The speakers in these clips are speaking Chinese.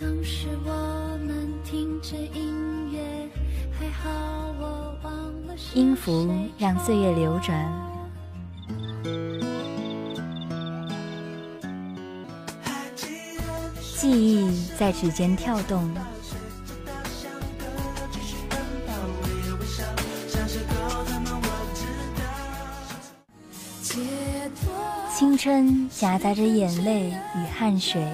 当时我们听着音乐，还好我忘了音符让岁月流转，记忆在指尖跳动。青春夹杂着眼泪与汗水。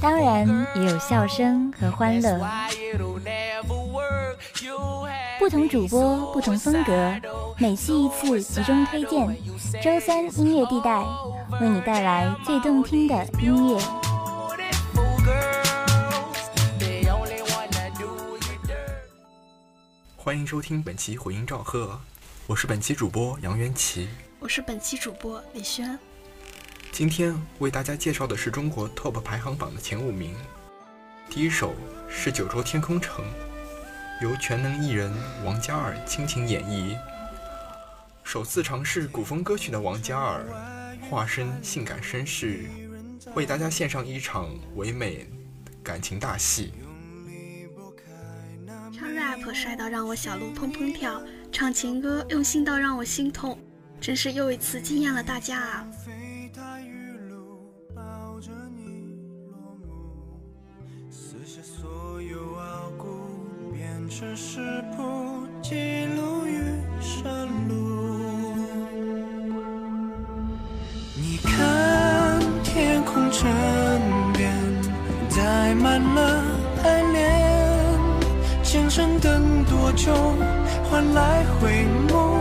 当然也有笑声和欢乐。不同主播，不同风格，每期一次集中推荐。周三音乐地带为你带来最动听的音乐。欢迎收听本期回音赵贺，我是本期主播杨元琪，我是本期主播李轩。今天为大家介绍的是中国 TOP 排行榜的前五名。第一首是《九州天空城》，由全能艺人王嘉尔倾情演绎。首次尝试古风歌曲的王嘉尔，化身性感绅士，为大家献上一场唯美感情大戏。唱 rap 帅到让我小鹿砰砰跳，唱情歌用心到让我心痛，真是又一次惊艳了大家啊！只是不记录于山路。你看天空这边载满了爱恋，今生等多久换来回眸，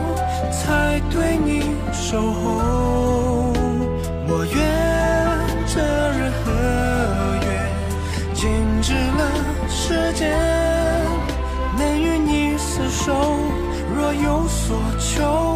才对你守候？我愿这日和月静止了时间。所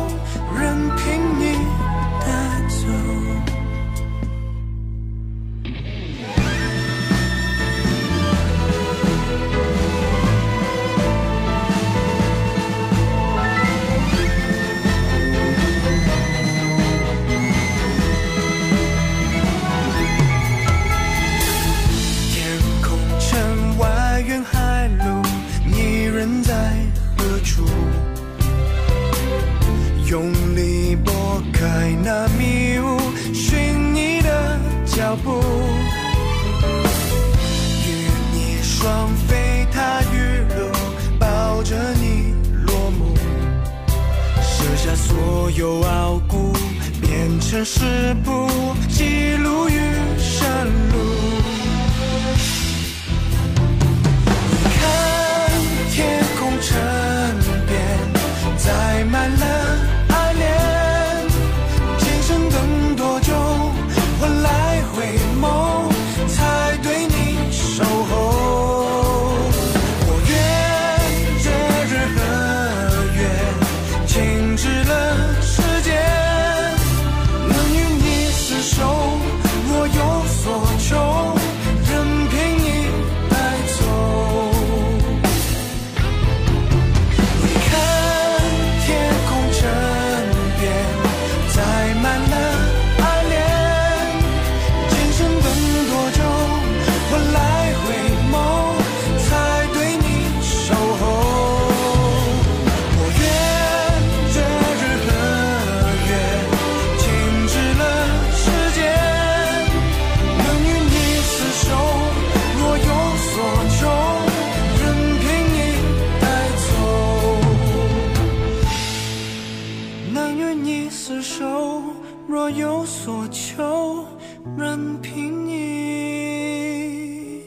任凭你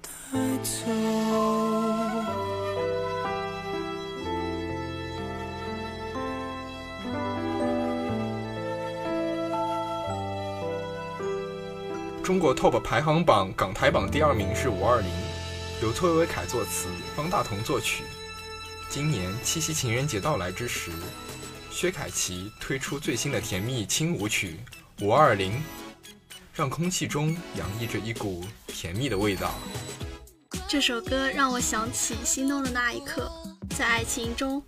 带走中国 TOP 排行榜港台榜第二名是五二零，由崔维凯作词，方大同作曲。今年七夕情人节到来之时，薛凯琪推出最新的甜蜜轻舞曲《五二零》，让空气中洋溢着一股甜蜜的味道。这首歌让我想起心动的那一刻。在爱情中，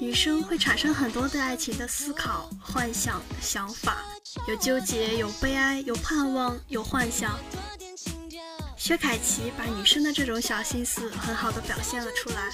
女生会产生很多对爱情的思考、幻想、想法，有纠结，有悲哀，有盼望，有幻想。薛凯琪把女生的这种小心思很好的表现了出来。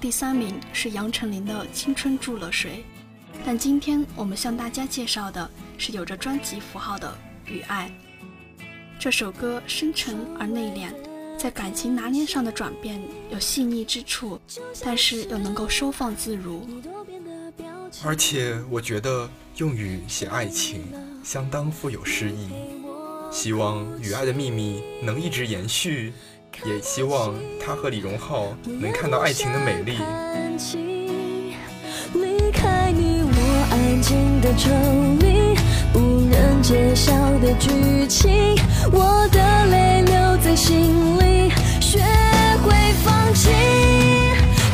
第三名是杨丞琳的《青春住了谁》，但今天我们向大家介绍的是有着专辑符号的《雨爱》。这首歌深沉而内敛，在感情拿捏上的转变有细腻之处，但是又能够收放自如。而且我觉得用雨写爱情相当富有诗意，希望《雨爱的秘密》能一直延续。也希望他和李荣浩能看到爱情的美丽。离开你，我安静的抽离，不忍揭晓的剧情，我的泪留在心里，学会放弃。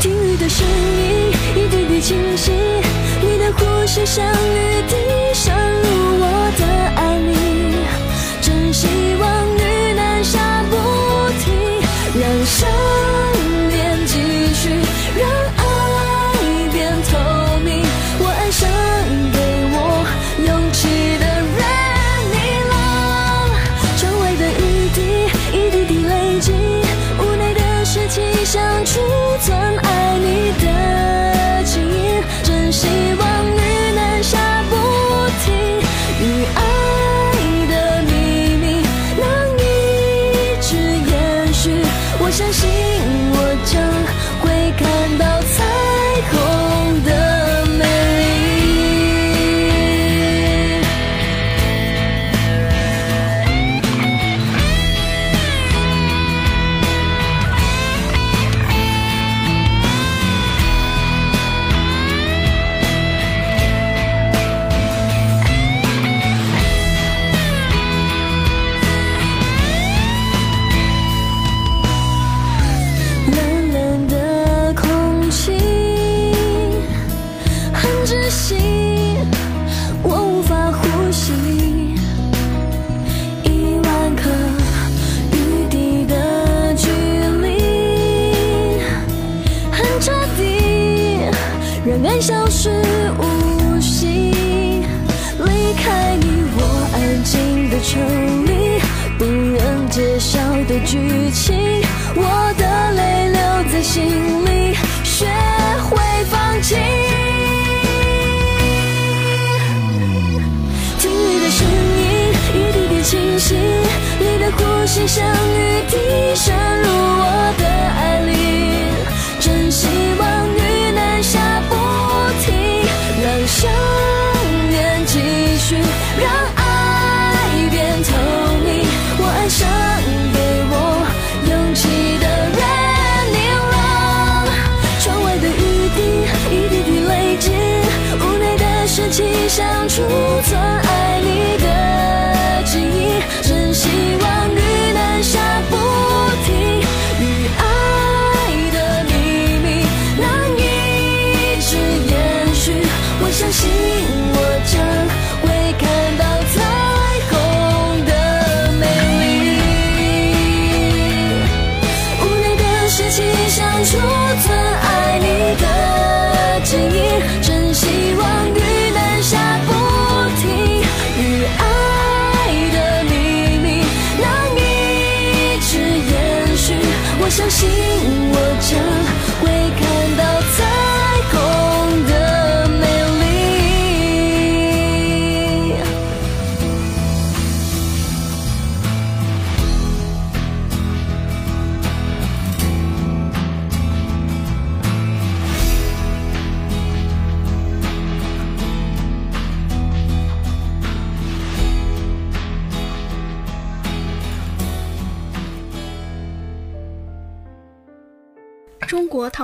听雨的声音，一滴滴清晰，你的呼吸像雨滴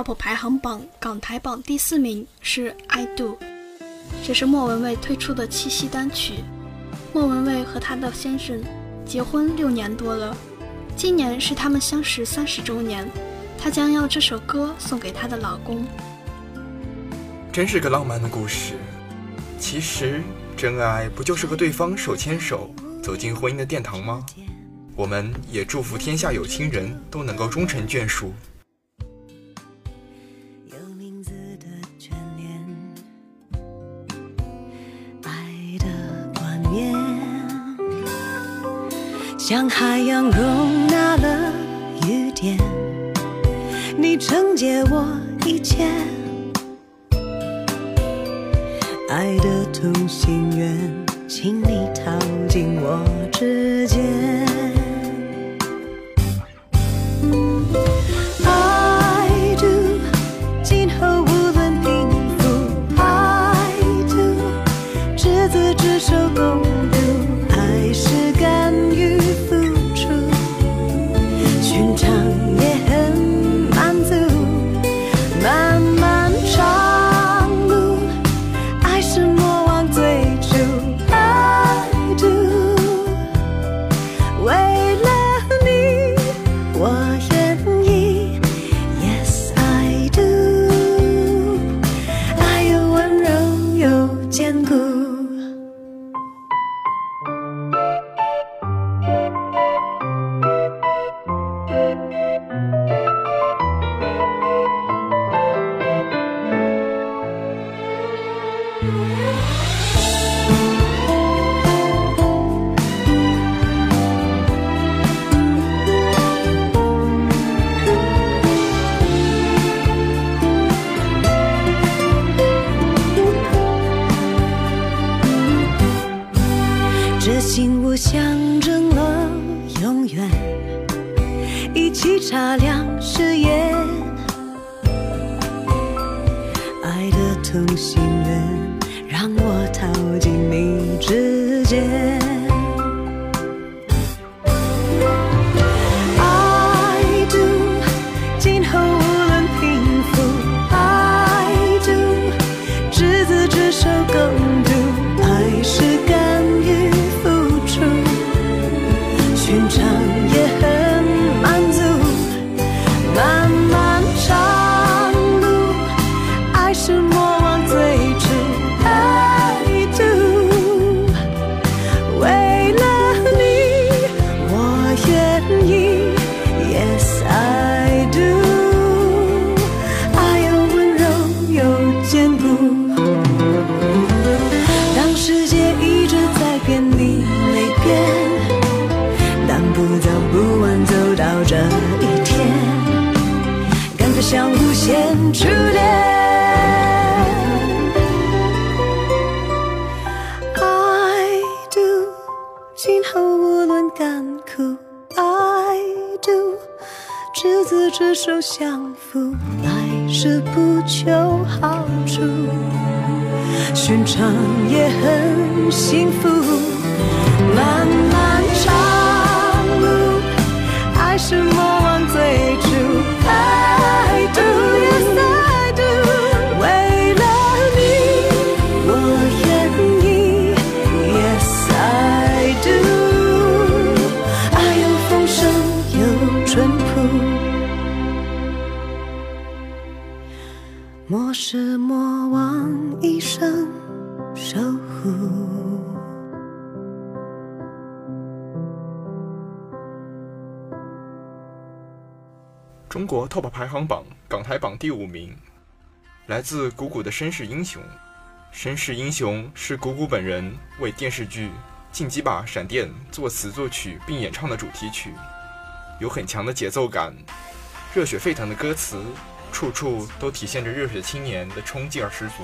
TOP 排行榜港台榜第四名是《I Do》，这是莫文蔚推出的七夕单曲。莫文蔚和她的先生结婚六年多了，今年是他们相识三十周年，她将要这首歌送给她的老公。真是个浪漫的故事。其实，真爱不就是和对方手牵手走进婚姻的殿堂吗？我们也祝福天下有情人都能够终成眷属。像海洋容纳了雨点，你承接我一切，爱的同心圆，请你套进我指尖。无限初恋。I do，今后无论甘苦，I do，执子之手相扶，来世不求好处，寻常也很幸福。漫漫长路，爱是莫忘最初。I do, 中国 TOP 排行榜港台榜第五名，来自谷谷的《绅士英雄》。《绅士英雄》是谷谷本人为电视剧《进击吧闪电》作词作曲并演唱的主题曲，有很强的节奏感，热血沸腾的歌词，处处都体现着热血青年的冲劲儿十足。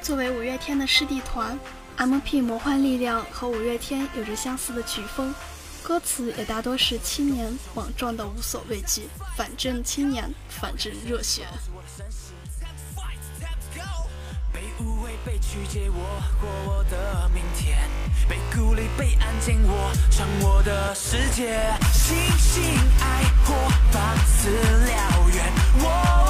作为五月天的师弟团，M.P. 魔幻力量和五月天有着相似的曲风，歌词也大多是青年莽撞的无所畏惧，反正青年，反正热血。被误会，被曲解，我过我的明天；被孤立，被安静，我闯我的世界。星星爱火，放肆燎原，我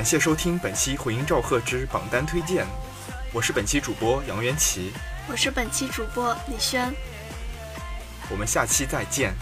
感谢收听本期回音赵贺之榜单推荐，我是本期主播杨元琪，我是本期主播李轩。我们下期再见。